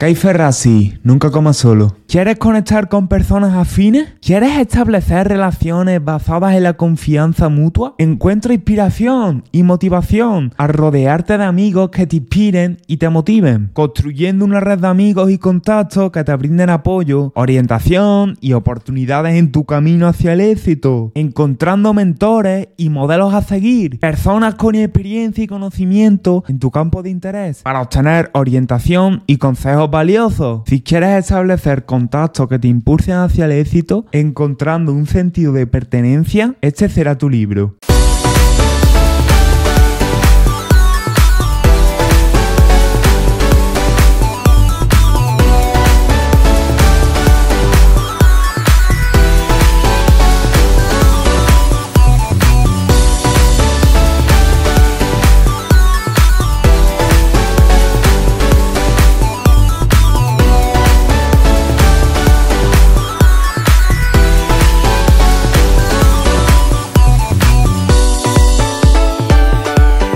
Kai Ferrasi, nunca comas solo. ¿Quieres conectar con personas afines? ¿Quieres establecer relaciones basadas en la confianza mutua? Encuentra inspiración y motivación al rodearte de amigos que te inspiren y te motiven, construyendo una red de amigos y contactos que te brinden apoyo, orientación y oportunidades en tu camino hacia el éxito, encontrando mentores y modelos a seguir, personas con experiencia y conocimiento en tu campo de interés para obtener orientación y consejos valioso. Si quieres establecer contactos que te impulsen hacia el éxito, encontrando un sentido de pertenencia, este será tu libro.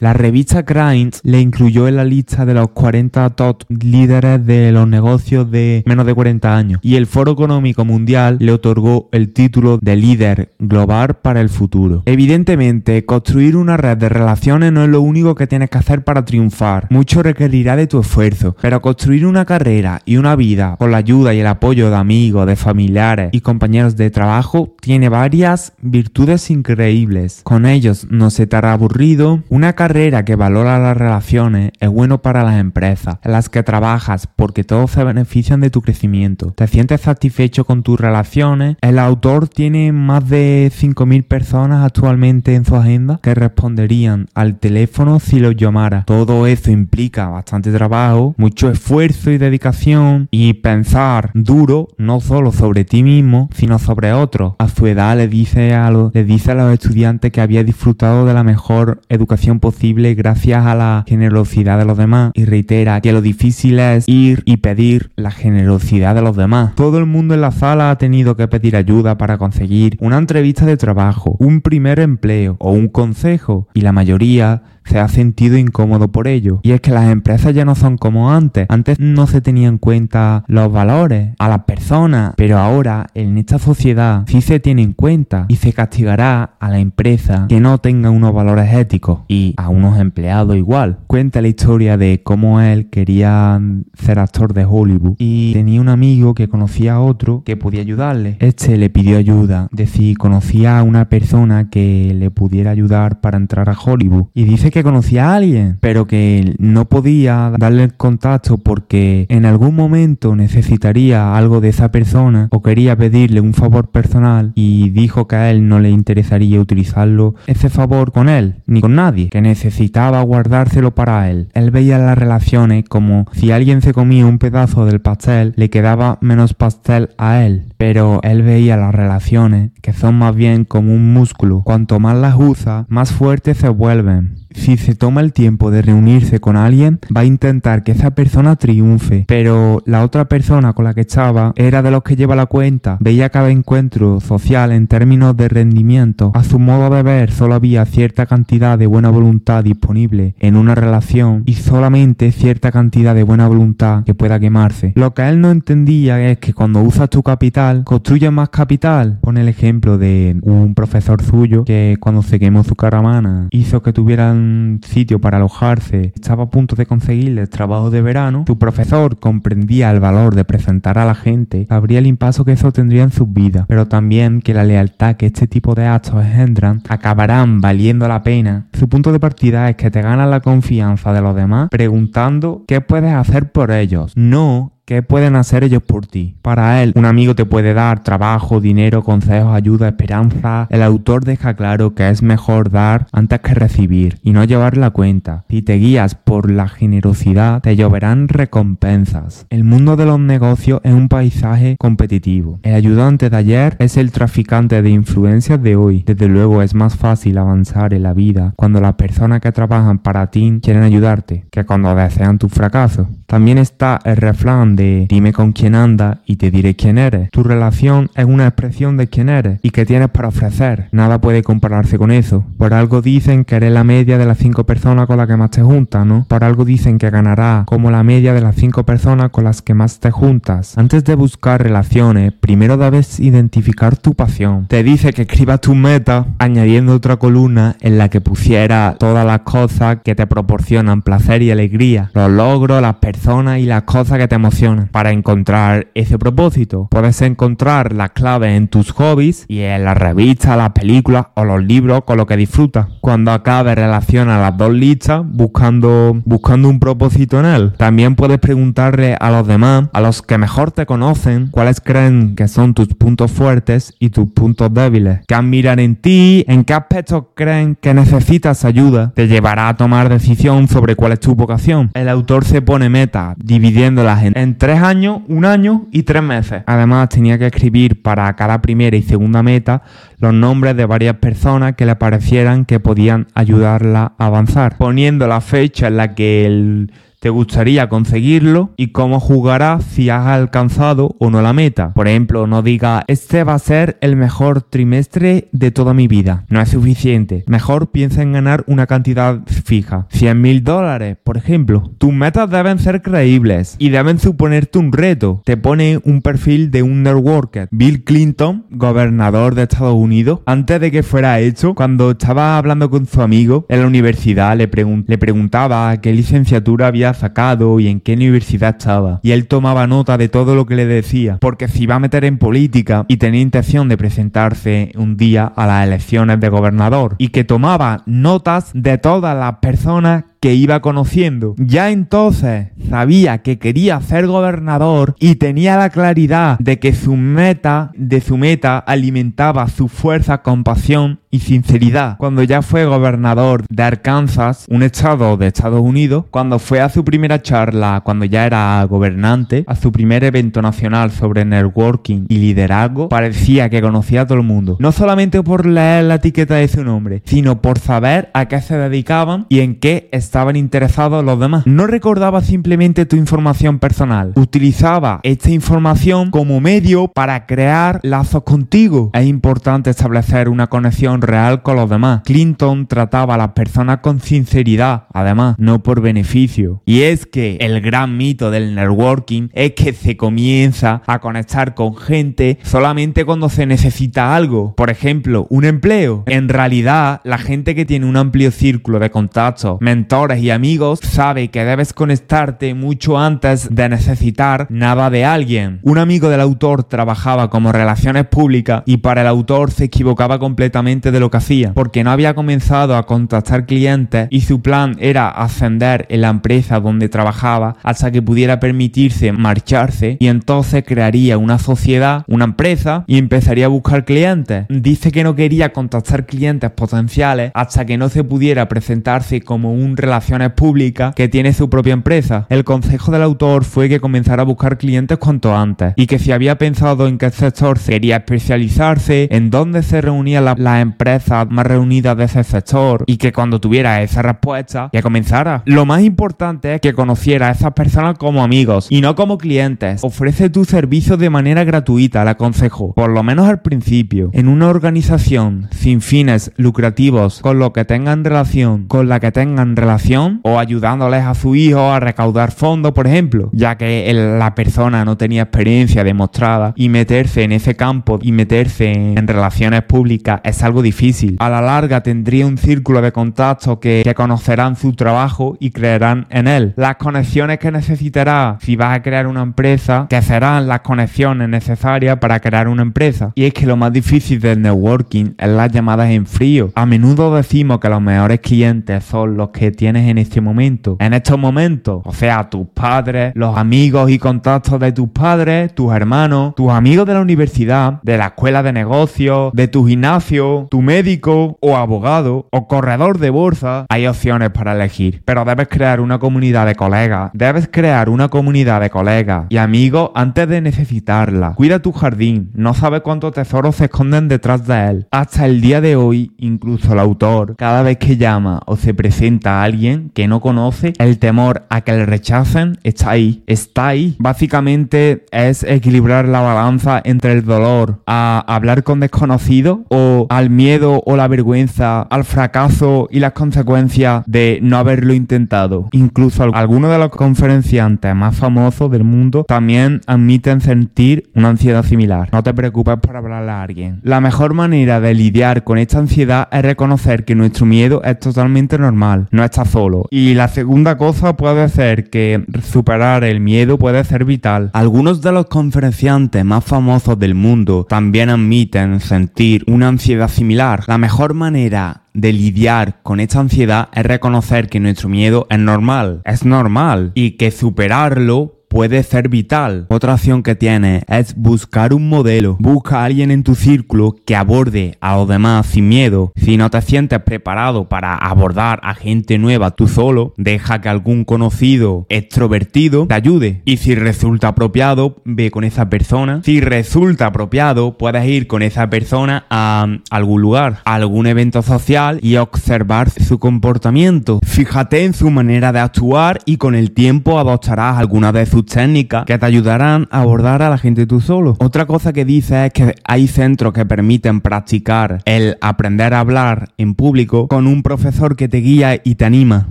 La revista Grind le incluyó en la lista de los 40 top líderes de los negocios de menos de 40 años y el Foro Económico Mundial le otorgó el título de líder global para el futuro. Evidentemente, construir una red de relaciones no es lo único que tienes que hacer para triunfar. Mucho requerirá de tu esfuerzo, pero construir una carrera y una vida con la ayuda y el apoyo de amigos, de familiares y compañeros de trabajo tiene varias virtudes increíbles. Con ellos no se te hará aburrido, una carrera que valora las relaciones es bueno para las empresas en las que trabajas porque todos se benefician de tu crecimiento. Te sientes satisfecho con tus relaciones. El autor tiene más de 5.000 personas actualmente en su agenda que responderían al teléfono si los llamara. Todo eso implica bastante trabajo, mucho esfuerzo y dedicación y pensar duro no solo sobre ti mismo, sino sobre otros. A su edad le dice a los, le dice a los estudiantes que había disfrutado de la mejor educación posible gracias a la generosidad de los demás y reitera que lo difícil es ir y pedir la generosidad de los demás. Todo el mundo en la sala ha tenido que pedir ayuda para conseguir una entrevista de trabajo, un primer empleo o un consejo y la mayoría se ha sentido incómodo por ello. Y es que las empresas ya no son como antes. Antes no se tenían en cuenta los valores, a las personas, pero ahora en esta sociedad sí se tiene en cuenta y se castigará a la empresa que no tenga unos valores éticos y a unos empleados igual. Cuenta la historia de cómo él quería ser actor de Hollywood y tenía un amigo que conocía a otro que podía ayudarle. Este le pidió ayuda de si conocía a una persona que le pudiera ayudar para entrar a Hollywood y dice que conocía a alguien, pero que no podía darle el contacto porque en algún momento necesitaría algo de esa persona o quería pedirle un favor personal y dijo que a él no le interesaría utilizarlo ese favor con él ni con nadie, que necesitaba guardárselo para él. Él veía las relaciones como si alguien se comía un pedazo del pastel, le quedaba menos pastel a él, pero él veía las relaciones que son más bien como un músculo, cuanto más las usa, más fuertes se vuelven si se toma el tiempo de reunirse con alguien, va a intentar que esa persona triunfe. Pero la otra persona con la que estaba era de los que lleva la cuenta. Veía cada encuentro social en términos de rendimiento. A su modo de ver, solo había cierta cantidad de buena voluntad disponible en una relación y solamente cierta cantidad de buena voluntad que pueda quemarse. Lo que él no entendía es que cuando usas tu capital, construyes más capital. Pone el ejemplo de un profesor suyo que cuando se quemó su caravana hizo que tuvieran sitio para alojarse, estaba a punto de conseguirle el trabajo de verano, su profesor comprendía el valor de presentar a la gente, sabría el impacto que eso tendría en sus vidas, pero también que la lealtad que este tipo de actos engendran acabarán valiendo la pena. Su punto de partida es que te ganas la confianza de los demás preguntando qué puedes hacer por ellos, no ¿Qué pueden hacer ellos por ti? Para él, un amigo te puede dar trabajo, dinero, consejos, ayuda, esperanza. El autor deja claro que es mejor dar antes que recibir y no llevar la cuenta. Si te guías por la generosidad, te lloverán recompensas. El mundo de los negocios es un paisaje competitivo. El ayudante de ayer es el traficante de influencias de hoy. Desde luego es más fácil avanzar en la vida cuando las personas que trabajan para ti quieren ayudarte que cuando desean tu fracaso. También está el refrán dime con quién andas y te diré quién eres. Tu relación es una expresión de quién eres y qué tienes para ofrecer. Nada puede compararse con eso. Por algo dicen que eres la media de las cinco personas con las que más te juntas, ¿no? Por algo dicen que ganarás como la media de las cinco personas con las que más te juntas. Antes de buscar relaciones, primero debes identificar tu pasión. Te dice que escribas tu meta añadiendo otra columna en la que pusiera todas las cosas que te proporcionan placer y alegría, los logros, las personas y las cosas que te emocionan. Para encontrar ese propósito, puedes encontrar las claves en tus hobbies y en las revistas, las películas o los libros con los que disfrutas. Cuando acabes relaciona las dos listas buscando, buscando un propósito en él. También puedes preguntarle a los demás, a los que mejor te conocen, cuáles creen que son tus puntos fuertes y tus puntos débiles. ¿Qué admiran en ti? ¿En qué aspectos creen que necesitas ayuda? Te llevará a tomar decisión sobre cuál es tu vocación. El autor se pone meta, dividiéndolas en, tres años, un año y tres meses. Además, tenía que escribir para cada primera y segunda meta los nombres de varias personas que le parecieran que podían ayudarla a avanzar, poniendo la fecha en la que el te gustaría conseguirlo y cómo jugarás si has alcanzado o no la meta. Por ejemplo, no diga este va a ser el mejor trimestre de toda mi vida. No es suficiente. Mejor piensa en ganar una cantidad fija. 100 mil dólares, por ejemplo. Tus metas deben ser creíbles y deben suponerte un reto. Te pone un perfil de un networker. Bill Clinton, gobernador de Estados Unidos, antes de que fuera hecho, cuando estaba hablando con su amigo en la universidad, le, le preguntaba qué licenciatura había sacado y en qué universidad estaba. Y él tomaba nota de todo lo que le decía, porque se iba a meter en política y tenía intención de presentarse un día a las elecciones de gobernador. Y que tomaba notas de todas las personas que iba conociendo. Ya entonces sabía que quería ser gobernador y tenía la claridad de que su meta, de su meta alimentaba su fuerza, compasión y sinceridad. Cuando ya fue gobernador de Arkansas, un estado de Estados Unidos, cuando fue a su primera charla, cuando ya era gobernante, a su primer evento nacional sobre networking y liderazgo, parecía que conocía a todo el mundo. No solamente por leer la etiqueta de su nombre, sino por saber a qué se dedicaban y en qué estaban estaban interesados los demás. No recordaba simplemente tu información personal, utilizaba esta información como medio para crear lazos contigo. Es importante establecer una conexión real con los demás. Clinton trataba a las personas con sinceridad, además, no por beneficio. Y es que el gran mito del networking es que se comienza a conectar con gente solamente cuando se necesita algo. Por ejemplo, un empleo. En realidad, la gente que tiene un amplio círculo de contactos, mentores, y amigos, sabe que debes conectarte mucho antes de necesitar nada de alguien. Un amigo del autor trabajaba como relaciones públicas y para el autor se equivocaba completamente de lo que hacía, porque no había comenzado a contactar clientes y su plan era ascender en la empresa donde trabajaba hasta que pudiera permitirse marcharse y entonces crearía una sociedad, una empresa y empezaría a buscar clientes. Dice que no quería contactar clientes potenciales hasta que no se pudiera presentarse como un relacionista relaciones públicas que tiene su propia empresa. El consejo del autor fue que comenzara a buscar clientes cuanto antes y que si había pensado en qué sector quería especializarse, en dónde se reunían las empresas más reunidas de ese sector y que cuando tuviera esa respuesta ya comenzara. Lo más importante es que conociera a esas personas como amigos y no como clientes. Ofrece tu servicio de manera gratuita, le aconsejo, por lo menos al principio, en una organización sin fines lucrativos con lo que tengan relación, con la que tengan relación o ayudándoles a su hijo a recaudar fondos, por ejemplo, ya que la persona no tenía experiencia demostrada y meterse en ese campo y meterse en, relaciones públicas es algo difícil. A la larga tendría un círculo de contactos que, que conocerán su trabajo y creerán en él. Las conexiones que necesitará si vas a crear una empresa, que serán las conexiones necesarias para crear una empresa. Y es que lo más difícil del networking es las llamadas en frío. A menudo decimos que los mejores clientes son los que tienen en este momento. En estos momentos, o sea, tus padres, los amigos y contactos de tus padres, tus hermanos, tus amigos de la universidad, de la escuela de negocios, de tu gimnasio, tu médico o abogado o corredor de bolsa, hay opciones para elegir. Pero debes crear una comunidad de colegas. Debes crear una comunidad de colegas y amigos antes de necesitarla. Cuida tu jardín. No sabes cuántos tesoros se esconden detrás de él. Hasta el día de hoy, incluso el autor, cada vez que llama o se presenta a alguien alguien que no conoce, el temor a que le rechacen está ahí, está ahí. Básicamente es equilibrar la balanza entre el dolor a hablar con desconocidos o al miedo o la vergüenza, al fracaso y las consecuencias de no haberlo intentado. Incluso algunos de los conferenciantes más famosos del mundo también admiten sentir una ansiedad similar. No te preocupes por hablarle a alguien. La mejor manera de lidiar con esta ansiedad es reconocer que nuestro miedo es totalmente normal, no solo. Y la segunda cosa puede ser que superar el miedo puede ser vital. Algunos de los conferenciantes más famosos del mundo también admiten sentir una ansiedad similar. La mejor manera de lidiar con esta ansiedad es reconocer que nuestro miedo es normal, es normal y que superarlo puede ser vital. Otra opción que tienes es buscar un modelo. Busca a alguien en tu círculo que aborde a los demás sin miedo. Si no te sientes preparado para abordar a gente nueva tú solo, deja que algún conocido extrovertido te ayude. Y si resulta apropiado, ve con esa persona. Si resulta apropiado, puedes ir con esa persona a algún lugar, algún evento social y observar su comportamiento. Fíjate en su manera de actuar y con el tiempo adoptarás alguna de sus técnicas que te ayudarán a abordar a la gente tú solo. Otra cosa que dice es que hay centros que permiten practicar el aprender a hablar en público con un profesor que te guía y te anima.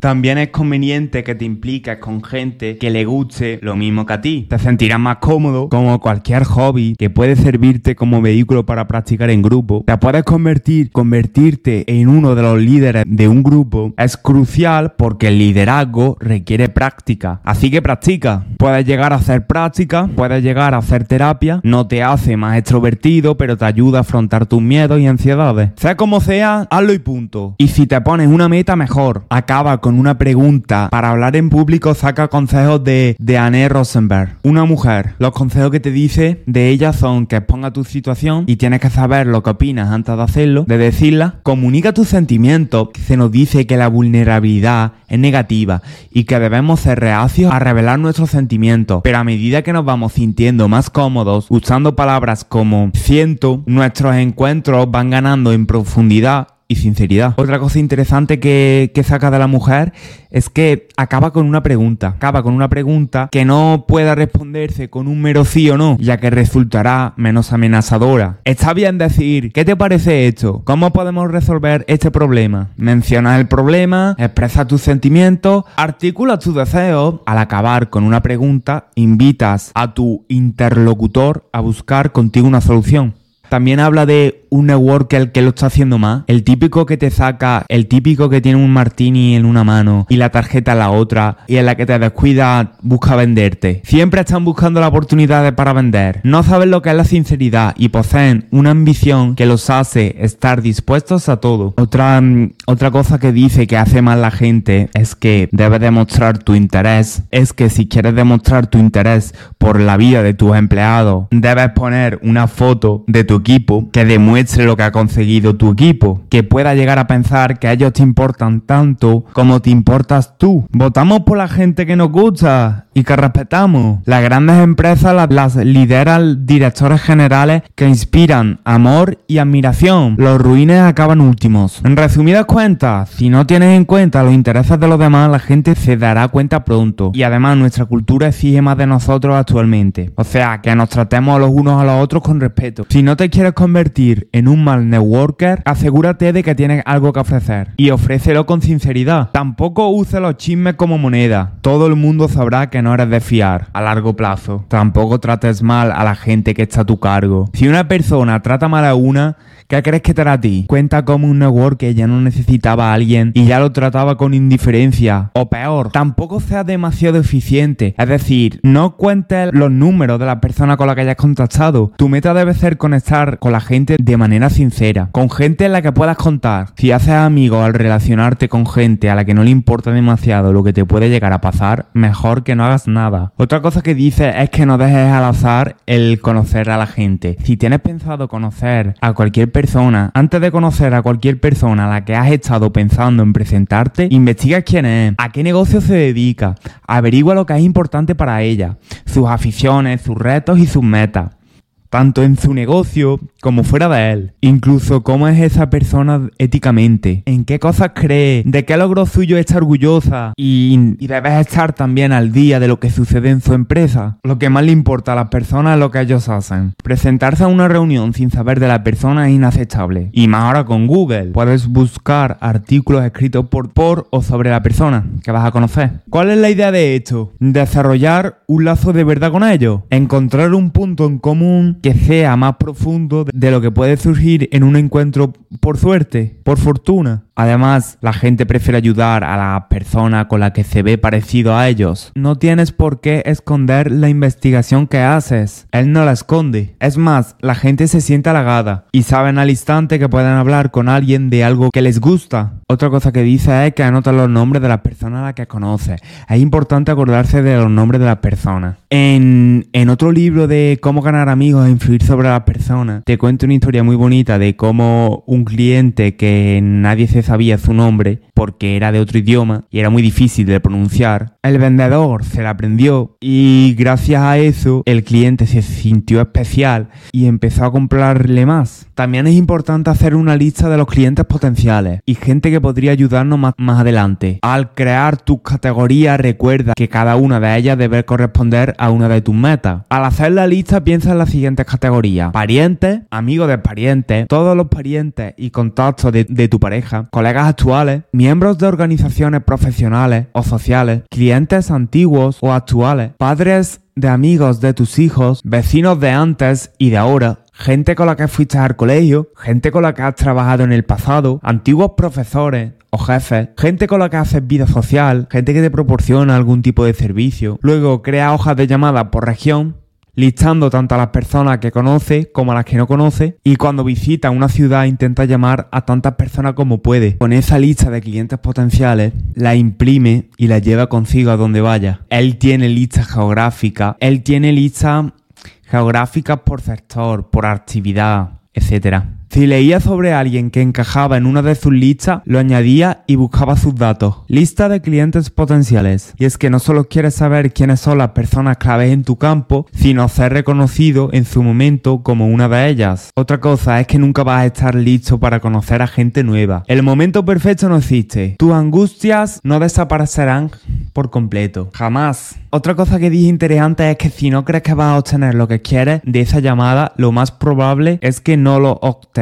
También es conveniente que te impliques con gente que le guste lo mismo que a ti. Te sentirás más cómodo como cualquier hobby que puede servirte como vehículo para practicar en grupo. Te puedes convertir, convertirte en uno de los líderes de un grupo es crucial porque el liderazgo requiere práctica. Así que practica. Puedes llegar a hacer práctica, puedes llegar a hacer terapia, no te hace más extrovertido, pero te ayuda a afrontar tus miedos y ansiedades. Sea como sea, hazlo y punto. Y si te pones una meta, mejor. Acaba con una pregunta. Para hablar en público, saca consejos de, de Anne Rosenberg, una mujer. Los consejos que te dice de ella son que exponga tu situación y tienes que saber lo que opinas antes de hacerlo, de decirla. Comunica tus sentimientos. Se nos dice que la vulnerabilidad es negativa y que debemos ser reacios a revelar nuestros sentimientos, pero a medida que nos vamos sintiendo más cómodos usando palabras como siento, nuestros encuentros van ganando en profundidad y sinceridad. Otra cosa interesante que, saca de la mujer es que acaba con una pregunta. Acaba con una pregunta que no pueda responderse con un mero sí o no, ya que resultará menos amenazadora. Está bien decir, ¿qué te parece esto? ¿Cómo podemos resolver este problema? Menciona el problema, expresa tus sentimientos, articula tus deseos. Al acabar con una pregunta, invitas a tu interlocutor a buscar contigo una solución. También habla de un networker que lo está haciendo más. El típico que te saca, el típico que tiene un martini en una mano y la tarjeta en la otra y en la que te descuida busca venderte. Siempre están buscando la oportunidad para vender. No saben lo que es la sinceridad y poseen una ambición que los hace estar dispuestos a todo. Otra, otra cosa que dice que hace mal la gente es que debes demostrar tu interés. Es que si quieres demostrar tu interés por la vida de tus empleados, debes poner una foto de tu equipo que demuestre lo que ha conseguido tu equipo, que pueda llegar a pensar que ellos te importan tanto como te importas tú. Votamos por la gente que nos gusta y que respetamos. Las grandes empresas las, las lideran directores generales que inspiran amor y admiración. Los ruines acaban últimos. En resumidas cuentas, si no tienes en cuenta los intereses de los demás, la gente se dará cuenta pronto. Y además nuestra cultura exige más de nosotros actualmente. O sea, que nos tratemos los unos a los otros con respeto. Si no te quieres convertir en un mal networker, asegúrate de que tienes algo que ofrecer. Y ofrécelo con sinceridad. Tampoco use los chismes como moneda. Todo el mundo sabrá que no eres de fiar a largo plazo. Tampoco trates mal a la gente que está a tu cargo. Si una persona trata mal a una, ¿Qué crees que te hará a ti? Cuenta como un network que ya no necesitaba a alguien y ya lo trataba con indiferencia. O peor, tampoco seas demasiado eficiente. Es decir, no cuentes los números de la persona con la que hayas contactado. Tu meta debe ser conectar con la gente de manera sincera. Con gente en la que puedas contar. Si haces amigos al relacionarte con gente a la que no le importa demasiado lo que te puede llegar a pasar, mejor que no hagas nada. Otra cosa que dice es que no dejes al azar el conocer a la gente. Si tienes pensado conocer a cualquier persona, persona, antes de conocer a cualquier persona a la que has estado pensando en presentarte, investiga quién es, a qué negocio se dedica, averigua lo que es importante para ella, sus aficiones, sus retos y sus metas. Tanto en su negocio como fuera de él. Incluso cómo es esa persona éticamente, en qué cosas cree, de qué logro suyo está orgullosa y, y debes estar también al día de lo que sucede en su empresa. Lo que más le importa a las personas es lo que ellos hacen. Presentarse a una reunión sin saber de la persona es inaceptable. Y más ahora con Google. Puedes buscar artículos escritos por, por o sobre la persona que vas a conocer. ¿Cuál es la idea de esto? Desarrollar un lazo de verdad con ellos. Encontrar un punto en común que sea más profundo de lo que puede surgir en un encuentro por suerte, por fortuna. Además, la gente prefiere ayudar a la persona con la que se ve parecido a ellos. No tienes por qué esconder la investigación que haces. Él no la esconde. Es más, la gente se siente halagada y saben al instante que pueden hablar con alguien de algo que les gusta. Otra cosa que dice es que anota los nombres de las personas a las que conoce. Es importante acordarse de los nombres de las personas. En, en otro libro de cómo ganar amigos e influir sobre las personas, te cuento una historia muy bonita de cómo un cliente que nadie se sabía su nombre porque era de otro idioma y era muy difícil de pronunciar. El vendedor se la aprendió y gracias a eso el cliente se sintió especial y empezó a comprarle más. También es importante hacer una lista de los clientes potenciales y gente que podría ayudarnos más, más adelante. Al crear tus categorías recuerda que cada una de ellas debe corresponder a una de tus metas. Al hacer la lista piensa en las siguientes categorías. Parientes, amigos de parientes, todos los parientes y contactos de, de tu pareja, colegas actuales, miembros de organizaciones profesionales o sociales, clientes antiguos o actuales, padres de amigos de tus hijos, vecinos de antes y de ahora, gente con la que fuiste al colegio, gente con la que has trabajado en el pasado, antiguos profesores, o jefes, gente con la que haces vida social, gente que te proporciona algún tipo de servicio. Luego crea hojas de llamada por región listando tanto a las personas que conoce como a las que no conoce y cuando visita una ciudad intenta llamar a tantas personas como puede. Con esa lista de clientes potenciales la imprime y la lleva consigo a donde vaya. Él tiene lista geográfica, él tiene lista geográficas por sector, por actividad, etcétera. Si leía sobre alguien que encajaba en una de sus listas, lo añadía y buscaba sus datos. Lista de clientes potenciales. Y es que no solo quieres saber quiénes son las personas claves en tu campo, sino ser reconocido en su momento como una de ellas. Otra cosa es que nunca vas a estar listo para conocer a gente nueva. El momento perfecto no existe. Tus angustias no desaparecerán por completo. Jamás. Otra cosa que dije interesante es que si no crees que vas a obtener lo que quieres de esa llamada, lo más probable es que no lo obtengas.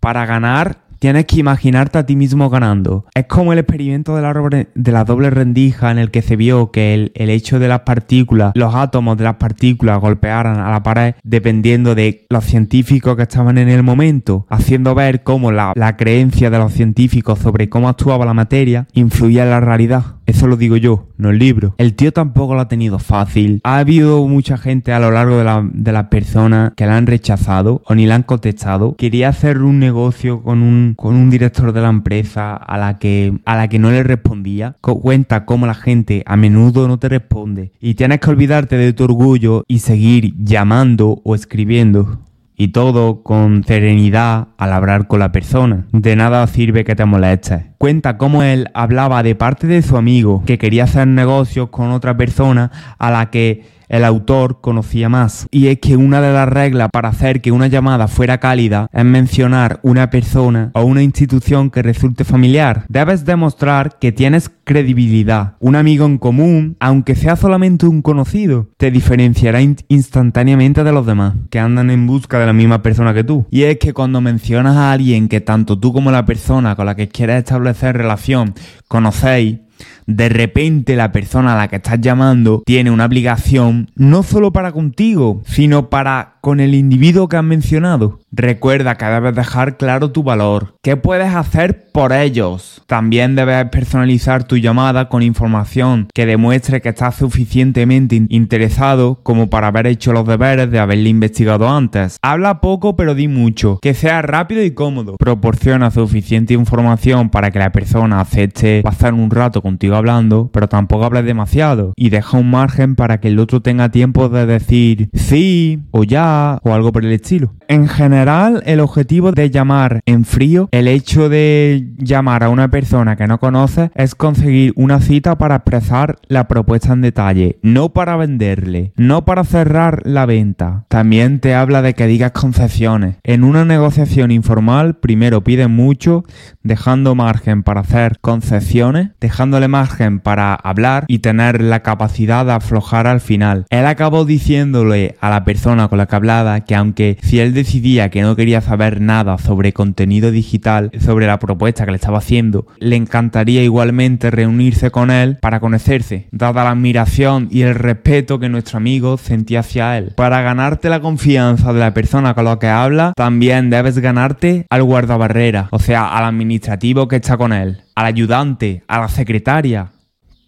Para ganar, tienes que imaginarte a ti mismo ganando. Es como el experimento de la, de la doble rendija en el que se vio que el, hecho de las partículas, los átomos de las partículas golpearan a la pared dependiendo de los científicos que estaban en el momento, haciendo ver cómo la, creencia de los científicos sobre cómo actuaba la materia influía en la realidad. Eso lo digo yo, no el libro. El tío tampoco lo ha tenido fácil. Ha habido mucha gente a lo largo de la, de la persona que la han rechazado o ni la han contestado. Quería hacer un negocio con con un director de la empresa a la que, a la que no le respondía. Cuenta cómo la gente a menudo no te responde. Y tienes que olvidarte de tu orgullo y seguir llamando o escribiendo y todo con serenidad al hablar con la persona. De nada sirve que te molestes. Cuenta cómo él hablaba de parte de su amigo que quería hacer negocios con otra persona a la que el autor conocía más. Y es que una de las reglas para hacer que una llamada fuera cálida es mencionar una persona o una institución que resulte familiar. Debes demostrar que tienes credibilidad. Un amigo en común, aunque sea solamente un conocido, te diferenciará in instantáneamente de los demás, que andan en busca de la misma persona que tú. Y es que cuando mencionas a alguien que tanto tú como la persona con la que quieres establecer relación conocéis, de repente la persona a la que estás llamando tiene una obligación no solo para contigo, sino para con el individuo que has mencionado. Recuerda que debes dejar claro tu valor. ¿Qué puedes hacer por ellos? También debes personalizar tu llamada con información que demuestre que estás suficientemente interesado como para haber hecho los deberes de haberle investigado antes. Habla poco pero di mucho. Que sea rápido y cómodo. Proporciona suficiente información para que la persona acepte pasar un rato contigo hablando, pero tampoco hables demasiado y deja un margen para que el otro tenga tiempo de decir sí o ya o algo por el estilo. En general, el objetivo de llamar en frío, el hecho de llamar a una persona que no conoces es conseguir una cita para expresar la propuesta en detalle, no para venderle, no para cerrar la venta. También te habla de que digas concesiones. En una negociación informal, primero pide mucho, dejando margen para hacer concesiones, dejándole para hablar y tener la capacidad de aflojar al final. Él acabó diciéndole a la persona con la que hablaba que aunque si él decidía que no quería saber nada sobre contenido digital, sobre la propuesta que le estaba haciendo, le encantaría igualmente reunirse con él para conocerse, dada la admiración y el respeto que nuestro amigo sentía hacia él. Para ganarte la confianza de la persona con la que habla, también debes ganarte al guardabarrera, o sea, al administrativo que está con él, al ayudante, a la secretaria,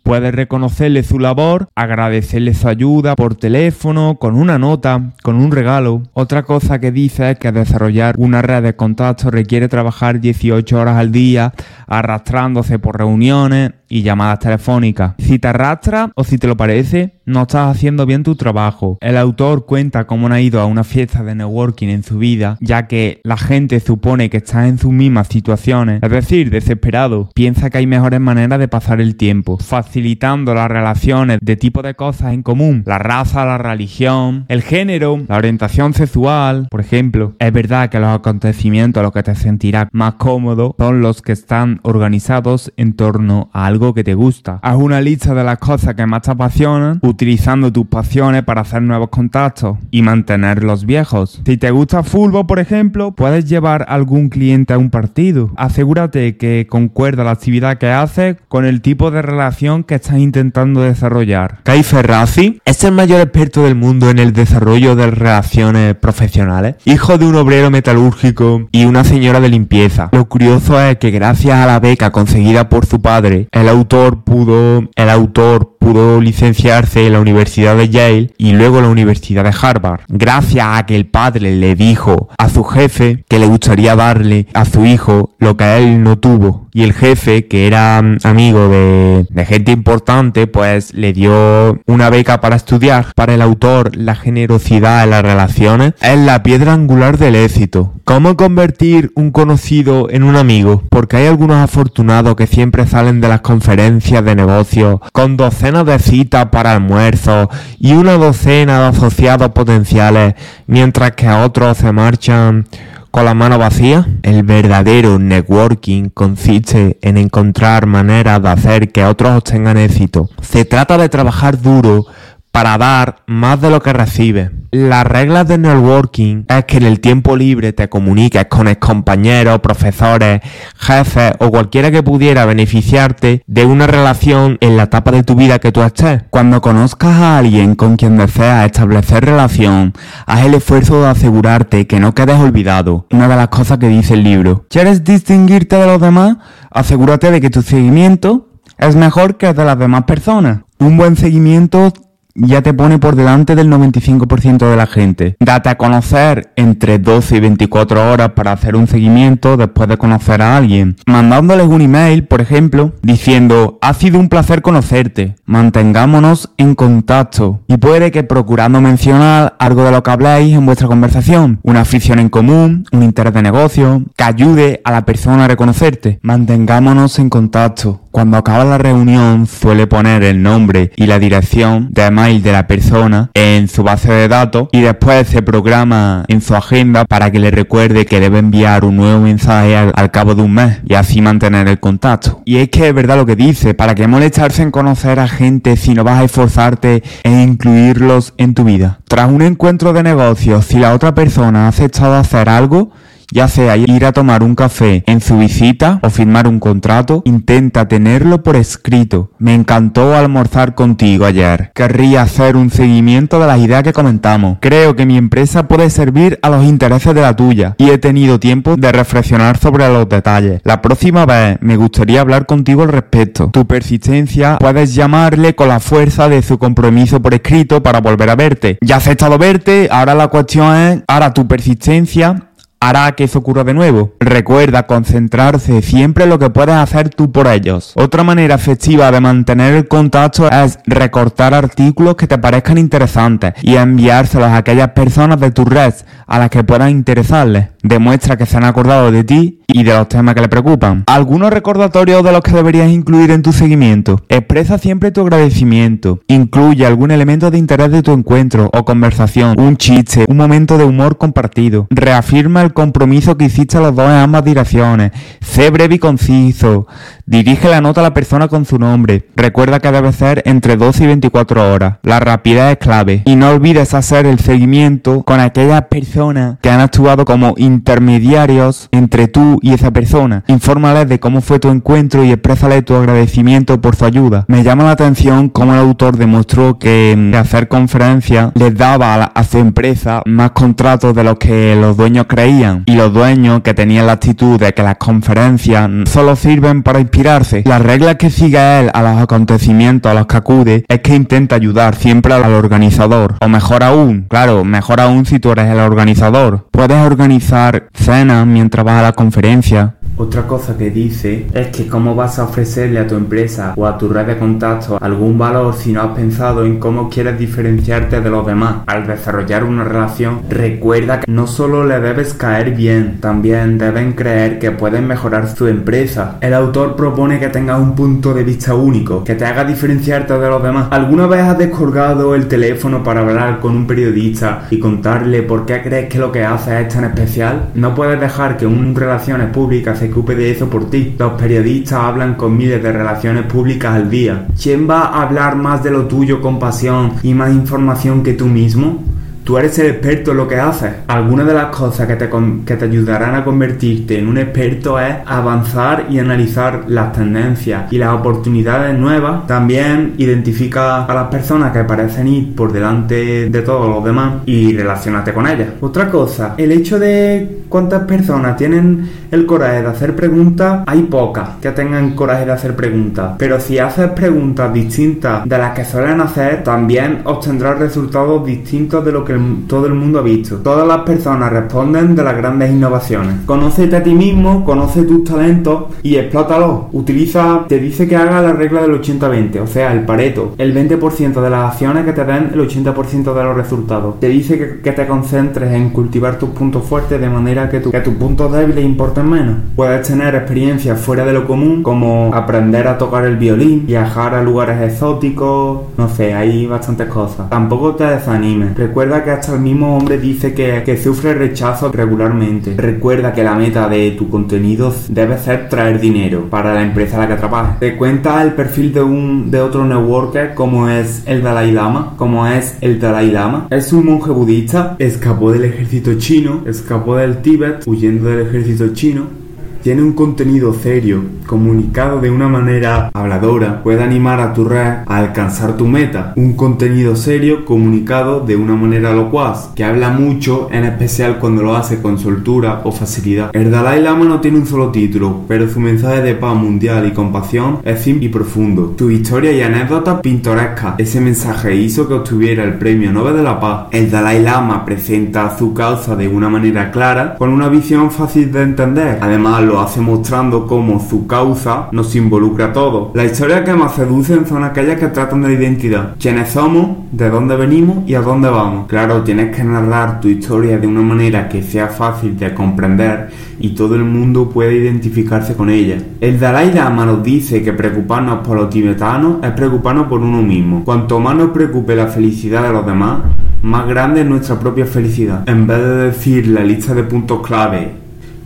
Puedes reconocerle su labor, agradecerle su ayuda por teléfono, con una nota, con un regalo. Otra cosa que dice es que desarrollar una red de contactos requiere trabajar 18 horas al día, arrastrándose por reuniones y llamadas telefónicas. Si te arrastra o si te lo parece, no estás haciendo bien tu trabajo. El autor cuenta cómo no ha ido a una fiesta de networking en su vida, ya que la gente supone que está en sus mismas situaciones, es decir, desesperado. Piensa que hay mejores maneras de pasar el tiempo, facilitando las relaciones de tipo de cosas en común, la raza, la religión, el género, la orientación sexual, por ejemplo. Es verdad que los acontecimientos a los que te sentirás más cómodo son los que están organizados en torno a algo que te gusta. Haz una lista de las cosas que más te apasionan, utilizando tus pasiones para hacer nuevos contactos y mantener los viejos. Si te gusta fútbol, por ejemplo, puedes llevar algún cliente a un partido. Asegúrate que concuerda la actividad que haces con el tipo de relación que estás intentando desarrollar. Kai Ferrazzi es el mayor experto del mundo en el desarrollo de relaciones profesionales, hijo de un obrero metalúrgico y una señora de limpieza. Lo curioso es que gracias a la beca conseguida por su padre, el autor pudo, el autor pudo licenciarse en la Universidad de Yale y luego en la Universidad de Harvard, gracias a que el padre le dijo a su jefe que le gustaría darle a su hijo lo que él no tuvo. Y el jefe, que era mm, amigo de, de gente importante, pues le dio una beca para estudiar. Para el autor, la generosidad en las relaciones es la piedra angular del éxito. ¿Cómo convertir un conocido en un amigo? Porque hay algunos afortunados que siempre salen de las conferencias de negocios con de citas para almuerzo y una docena de asociados potenciales, mientras que otros se marchan con la mano vacía. El verdadero networking consiste en encontrar maneras de hacer que otros tengan éxito. Se trata de trabajar duro para dar más de lo que recibe. Las reglas de networking es que en el tiempo libre te comuniques con el compañeros, profesores, jefes o cualquiera que pudiera beneficiarte de una relación en la etapa de tu vida que tú estés. Cuando conozcas a alguien con quien deseas establecer relación, haz el esfuerzo de asegurarte que no quedes olvidado. Una de las cosas que dice el libro. ¿Quieres distinguirte de los demás? Asegúrate de que tu seguimiento es mejor que el de las demás personas. Un buen seguimiento ya te pone por delante del 95% de la gente. Date a conocer entre 12 y 24 horas para hacer un seguimiento después de conocer a alguien. Mandándoles un email, por ejemplo, diciendo, ha sido un placer conocerte, mantengámonos en contacto. Y puede que procurando mencionar algo de lo que habláis en vuestra conversación, una afición en común, un interés de negocio, que ayude a la persona a reconocerte. Mantengámonos en contacto. Cuando acaba la reunión suele poner el nombre y la dirección de de la persona en su base de datos y después se programa en su agenda para que le recuerde que debe enviar un nuevo mensaje al, cabo de un mes y así mantener el contacto. Y es que es verdad lo que dice, para que molestarse en conocer a gente si no vas a esforzarte en incluirlos en tu vida. Tras un encuentro de negocios, si la otra persona ha aceptado hacer algo, ya sea ir a tomar un café en su visita o firmar un contrato, intenta tenerlo por escrito. Me encantó almorzar contigo ayer. Querría hacer un seguimiento de las ideas que comentamos. Creo que mi empresa puede servir a los intereses de la tuya y he tenido tiempo de reflexionar sobre los detalles. La próxima vez me gustaría hablar contigo al respecto. Tu persistencia puedes llamarle con la fuerza de su compromiso por escrito para volver a verte. Ya has estado verte, ahora la cuestión es, ahora tu persistencia hará que eso ocurra de nuevo. Recuerda concentrarse siempre en lo que puedes hacer tú por ellos. Otra manera efectiva de mantener el contacto es recortar artículos que te parezcan interesantes y enviárselos a aquellas personas de tu red a las que puedan interesarles. Demuestra que se han acordado de ti y de los temas que le preocupan. Algunos recordatorios de los que deberías incluir en tu seguimiento. Expresa siempre tu agradecimiento. Incluye algún elemento de interés de tu encuentro o conversación, un chiste, un momento de humor compartido. Reafirma el compromiso que hiciste a los dos en ambas direcciones. Sé breve y conciso. Dirige la nota a la persona con su nombre. Recuerda que debe ser entre 12 y 24 horas. La rapidez es clave. Y no olvides hacer el seguimiento con aquellas personas que han actuado como intermediarios entre tú y esa persona. Infórmales de cómo fue tu encuentro y exprésale tu agradecimiento por su ayuda. Me llama la atención cómo el autor demostró que mm, hacer conferencias les daba a, su empresa más contratos de los que los dueños creían. Y los dueños que tenían la actitud de que las conferencias solo sirven para inspirarse. La regla que sigue él a los acontecimientos a los que acude es que intenta ayudar siempre al organizador. O mejor aún, claro, mejor aún si tú eres el organizador. Puedes organizar cenas mientras vas a la conferencia. Otra cosa que dice es que cómo vas a ofrecerle a tu empresa o a tu red de contactos algún valor si no has pensado en cómo quieres diferenciarte de los demás. Al desarrollar una relación, recuerda que no solo le debes caer bien, también deben creer que pueden mejorar su empresa. El autor propone que tengas un punto de vista único, que te haga diferenciarte de los demás. ¿Alguna vez has descolgado el teléfono para hablar con un periodista y contarle por qué crees que lo que hace es tan especial? No puedes dejar que un relaciones públicas se ocupe de eso por ti. Los periodistas hablan con miles de relaciones públicas al día. ¿Quién va a hablar más de lo tuyo con pasión y más información que tú mismo? Tú eres el experto en lo que haces. Algunas de las cosas que te, que te ayudarán a convertirte en un experto es avanzar y analizar las tendencias y las oportunidades nuevas. También identifica a las personas que parecen ir por delante de todos los demás y relacionate con ellas. Otra cosa, el hecho de cuántas personas tienen el coraje de hacer preguntas, hay pocas que tengan coraje de hacer preguntas. Pero si haces preguntas distintas de las que suelen hacer, también obtendrás resultados distintos de lo que todo el mundo ha visto. Todas las personas responden de las grandes innovaciones. Conócete a ti mismo, conoce tus talentos y explótalos. Utiliza, te dice que haga la regla del 80-20, o sea, el pareto. El 20% de las acciones que te den el 80% de los resultados. Te dice que, te concentres en cultivar tus puntos fuertes de manera que, que tus puntos débiles importen menos. Puedes tener experiencias fuera de lo común, como aprender a tocar el violín, viajar a lugares exóticos, no sé, hay bastantes cosas. Tampoco te desanimes. Recuerda que hasta el mismo hombre dice que, que sufre rechazo regularmente. Recuerda que la meta de tu contenido debe ser traer dinero para la empresa a la que trabajes. Te cuenta el perfil de un de otro networker como es el Dalai Lama, como es el Dalai Lama. Es un monje budista, escapó del ejército chino, escapó del Tíbet huyendo del ejército chino tiene un contenido serio, comunicado de una manera habladora, puede animar a tu red a alcanzar tu meta. Un contenido serio, comunicado de una manera locuaz, que habla mucho, en especial cuando lo hace con soltura o facilidad. El Dalai Lama no tiene un solo título, pero su mensaje de paz mundial y compasión es simple y profundo. Tu historia y anécdotas pintorescas. Ese mensaje hizo que obtuviera el premio Nobel de la Paz. El Dalai Lama presenta su causa de una manera clara, con una visión fácil de entender. Además, lo hace mostrando cómo su causa nos involucra a todos. Las historias que más seducen son aquellas que tratan de la identidad. Quiénes somos, de dónde venimos y a dónde vamos. Claro, tienes que narrar tu historia de una manera que sea fácil de comprender y todo el mundo pueda identificarse con ella. El Dalai Lama nos dice que preocuparnos por los tibetanos es preocuparnos por uno mismo. Cuanto más nos preocupe la felicidad de los demás, más grande es nuestra propia felicidad. En vez de decir la lista de puntos clave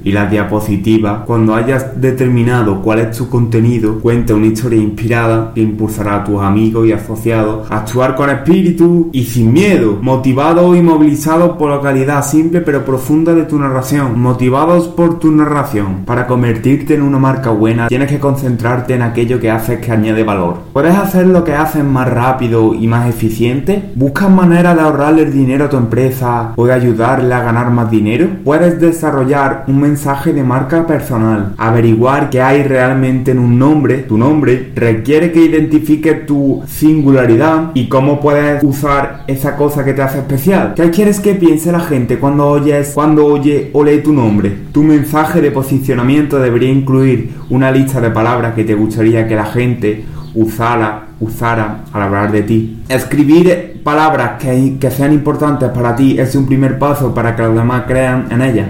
y la diapositiva, cuando hayas determinado cuál es tu contenido, cuenta una historia inspirada que impulsará a tus amigos y asociados a actuar con espíritu y sin miedo, motivados y movilizados por la calidad simple pero profunda de tu narración, motivados por tu narración. Para convertirte en una marca buena, tienes que concentrarte en aquello que haces que añade valor. ¿Puedes hacer lo que haces más rápido y más eficiente? ¿Buscas maneras de ahorrarle dinero a tu empresa o de ayudarle a ganar más dinero? ¿Puedes desarrollar un mensaje mensaje de marca personal. Averiguar qué hay realmente en un nombre, tu nombre, requiere que identifique tu singularidad y cómo puedes usar esa cosa que te hace especial. ¿Qué quieres que piense la gente cuando oyes, cuando oye o lee tu nombre? Tu mensaje de posicionamiento debería incluir una lista de palabras que te gustaría que la gente usara, usara al hablar de ti. Escribir palabras que, que sean importantes para ti es un primer paso para que los demás crean en ellas.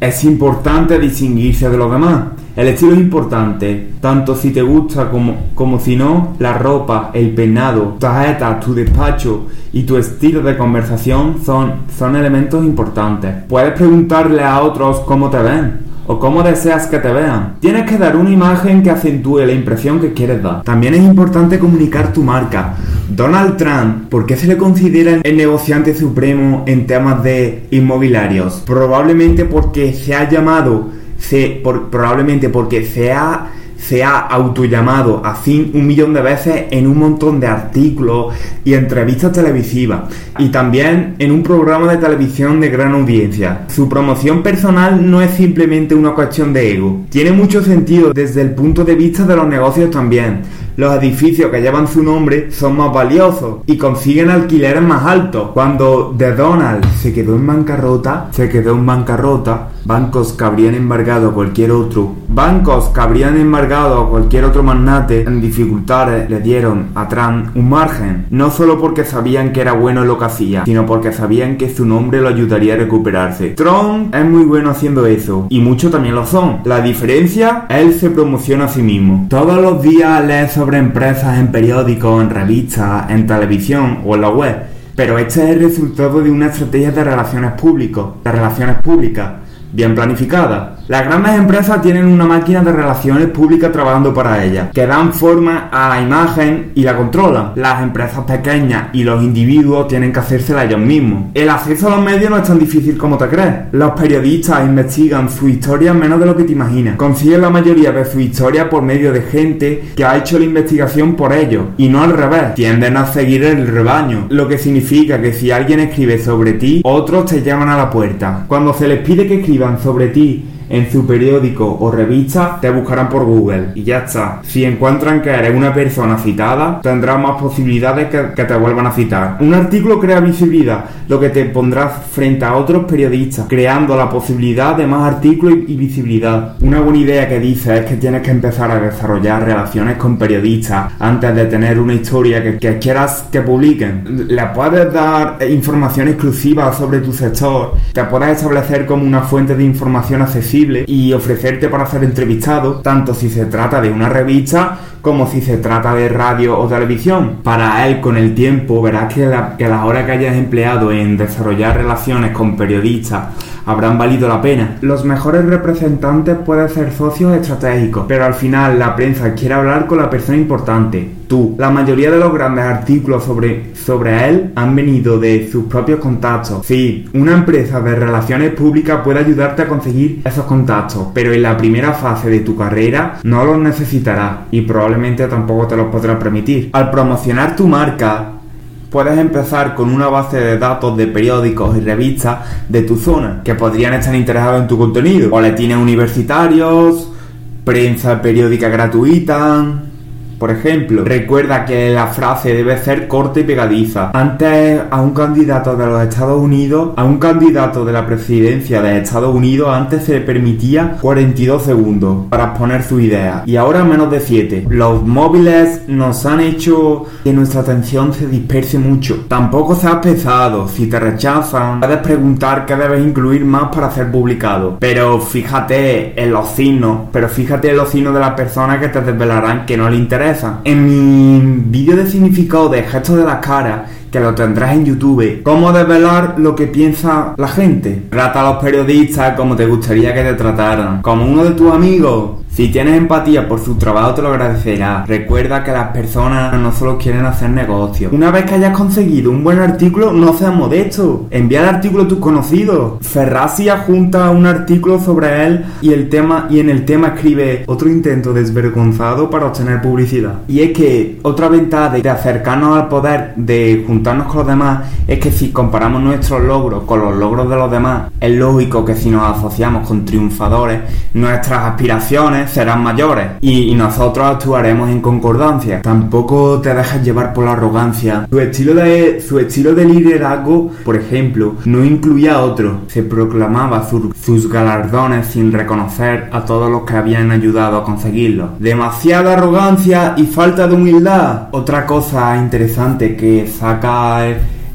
Es importante distinguirse de los demás. El estilo es importante, tanto si te gusta como, como si no, la ropa, el peinado, tarjeta, tu despacho y tu estilo de conversación son, son elementos importantes. Puedes preguntarle a otros cómo te ven o cómo deseas que te vean. Tienes que dar una imagen que acentúe la impresión que quieres dar. También es importante comunicar tu marca. Donald Trump, ¿por qué se le considera el negociante supremo en temas de inmobiliarios? Probablemente porque se ha llamado, se, probablemente porque se ha se ha autollamado a fin un millón de veces en un montón de artículos y entrevistas televisivas y también en un programa de televisión de gran audiencia. Su promoción personal no es simplemente una cuestión de ego, tiene mucho sentido desde el punto de vista de los negocios también. Los edificios que llevan su nombre son más valiosos y consiguen alquileres más altos. Cuando The Donald se quedó en bancarrota, se quedó en bancarrota, bancos que habrían embargado a cualquier otro, bancos que habrían embargado a cualquier otro magnate en dificultades le dieron a Trump un margen, no solo porque sabían que era bueno lo que hacía, sino porque sabían que su nombre lo ayudaría a recuperarse. Trump es muy bueno haciendo eso, y muchos también lo son. La diferencia, él se promociona a sí mismo. Todos los días lee sobre empresas en periódicos, en revistas, en televisión o en la web. Pero este es el resultado de una estrategia de relaciones públicas, de relaciones públicas, bien planificada. Las grandes empresas tienen una máquina de relaciones públicas trabajando para ellas, que dan forma a la imagen y la controlan. Las empresas pequeñas y los individuos tienen que hacérsela ellos mismos. El acceso a los medios no es tan difícil como te crees. Los periodistas investigan su historia menos de lo que te imaginas. Consiguen la mayoría de su historia por medio de gente que ha hecho la investigación por ellos, y no al revés. Tienden a seguir el rebaño, lo que significa que si alguien escribe sobre ti, otros te llaman a la puerta. Cuando se les pide que escriban sobre ti, en su periódico o revista, te buscarán por Google y ya está. Si encuentran que eres una persona citada, tendrás más posibilidades que, te vuelvan a citar. Un artículo crea visibilidad, lo que te pondrá frente a otros periodistas, creando la posibilidad de más artículos y, visibilidad. Una buena idea que dice es que tienes que empezar a desarrollar relaciones con periodistas antes de tener una historia que, que quieras que publiquen. Le puedes dar información exclusiva sobre tu sector, te puedes establecer como una fuente de información accesible y ofrecerte para ser entrevistado, tanto si se trata de una revista como si se trata de radio o televisión. Para él, con el tiempo, verás que, las horas que hayas empleado en desarrollar relaciones con periodistas habrán valido la pena. Los mejores representantes pueden ser socios estratégicos, pero al final la prensa quiere hablar con la persona importante, tú. La mayoría de los grandes artículos sobre, sobre él han venido de sus propios contactos. Sí, una empresa de relaciones públicas puede ayudarte a conseguir esos contactos, pero en la primera fase de tu carrera no los necesitarás y probablemente tampoco te los podrás permitir. Al promocionar tu marca, puedes empezar con una base de datos de periódicos y revistas de tu zona que podrían estar interesados en tu contenido. Boletines universitarios, prensa periódica gratuita, por ejemplo, recuerda que la frase debe ser corta y pegadiza. Antes a un candidato de los Estados Unidos, a un candidato de la presidencia de Estados Unidos, antes se le permitía 42 segundos para exponer su idea y ahora menos de 7. Los móviles nos han hecho que nuestra atención se disperse mucho. Tampoco seas pesado, si te rechazan, puedes preguntar qué debes incluir más para ser publicado. Pero fíjate en los signos, pero fíjate en los signos de las personas que te desvelarán que no le interesa en mi vídeo de significado de gestos de la cara, que lo tendrás en YouTube, cómo desvelar lo que piensa la gente. Trata a los periodistas como te gustaría que te trataran, como uno de tus amigos, si tienes empatía por su trabajo te lo agradecerá. Recuerda que las personas no solo quieren hacer negocios. Una vez que hayas conseguido un buen artículo, no seas modesto. Envía el artículo a tus conocidos. Ferrasi adjunta un artículo sobre él y el tema y en el tema escribe otro intento desvergonzado para obtener publicidad. Y es que otra ventaja de acercarnos al poder de juntar juntarnos con los demás es que si comparamos nuestros logros con los logros de los demás, es lógico que si nos asociamos con triunfadores, nuestras aspiraciones serán mayores y, nosotros actuaremos en concordancia. Tampoco te dejes llevar por la arrogancia. Su estilo de, su estilo de liderazgo, por ejemplo, no incluía otro. Se proclamaba sus galardones sin reconocer a todos los que habían ayudado a conseguirlo. Demasiada arrogancia y falta de humildad. Otra cosa interesante que saca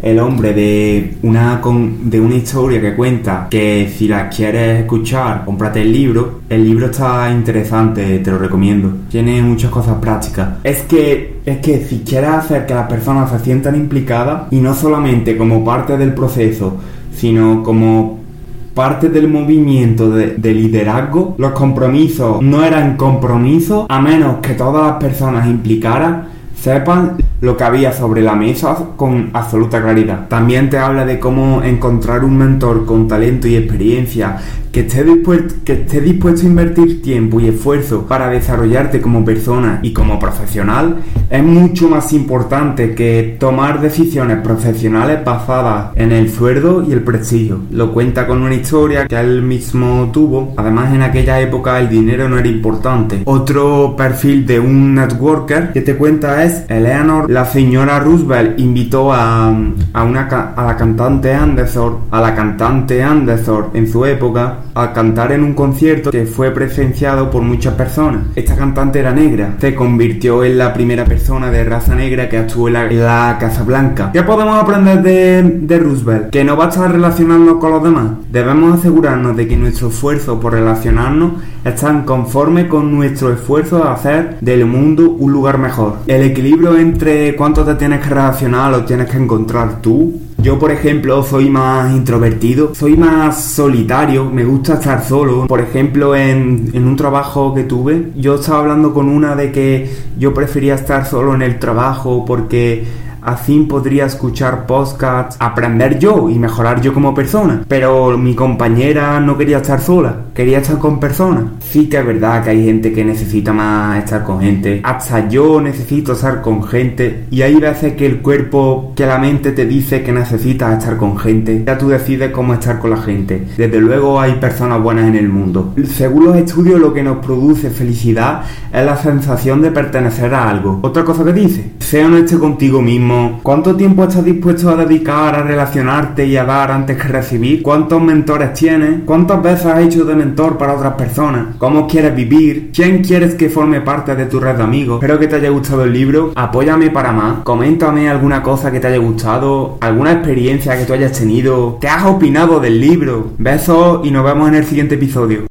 el hombre de una, de una historia que cuenta que si la quieres escuchar, cómprate el libro. El libro está interesante, te lo recomiendo. Tiene muchas cosas prácticas. Es que, es que si quieres hacer que las personas se sientan implicadas y no solamente como parte del proceso, sino como parte del movimiento de, de, liderazgo, los compromisos no eran compromisos a menos que todas las personas implicaran sepan lo que había sobre la mesa con absoluta claridad. También te habla de cómo encontrar un mentor con talento y experiencia que esté, dispuesto, que esté dispuesto a invertir tiempo y esfuerzo para desarrollarte como persona y como profesional es mucho más importante que tomar decisiones profesionales basadas en el sueldo y el prestigio. Lo cuenta con una historia que él mismo tuvo. Además, en aquella época el dinero no era importante. Otro perfil de un networker que te cuenta es Eleanor. La señora Roosevelt invitó a, a, una, a la cantante Anderson, a la cantante Anderson en su época a cantar en un concierto que fue presenciado por muchas personas. Esta cantante era negra, se convirtió en la primera persona de raza negra que actuó en la, Casa Blanca. ¿Qué podemos aprender de, de Roosevelt? Que no basta relacionarnos con los demás. Debemos asegurarnos de que nuestro esfuerzo por relacionarnos están conforme con nuestro esfuerzo de hacer del mundo un lugar mejor. El equilibrio entre cuánto te tienes que relacionar lo tienes que encontrar tú yo, por ejemplo, soy más introvertido, soy más solitario, me gusta estar solo. Por ejemplo, en, en, un trabajo que tuve, yo estaba hablando con una de que yo prefería estar solo en el trabajo porque Así podría escuchar podcasts, aprender yo y mejorar yo como persona. Pero mi compañera no quería estar sola, quería estar con personas. Sí que es verdad que hay gente que necesita más estar con gente. Hasta yo necesito estar con gente. Y hay veces que el cuerpo, que la mente te dice que necesitas estar con gente. Ya tú decides cómo estar con la gente. Desde luego hay personas buenas en el mundo. Según los estudios lo que nos produce felicidad es la sensación de pertenecer a algo. Otra cosa que dice, sea honesto contigo mismo ¿Cuánto tiempo estás dispuesto a dedicar a relacionarte y a dar antes que recibir? ¿Cuántos mentores tienes? ¿Cuántas veces has hecho de para otras personas? ¿Cómo quieres vivir? ¿Quién quieres que forme parte de tu red de amigos? Espero que te haya gustado el libro. Apóyame para más. Coméntame alguna cosa que te haya gustado, alguna experiencia que tú hayas tenido. ¿Qué has opinado del libro? Besos y nos vemos en el siguiente episodio.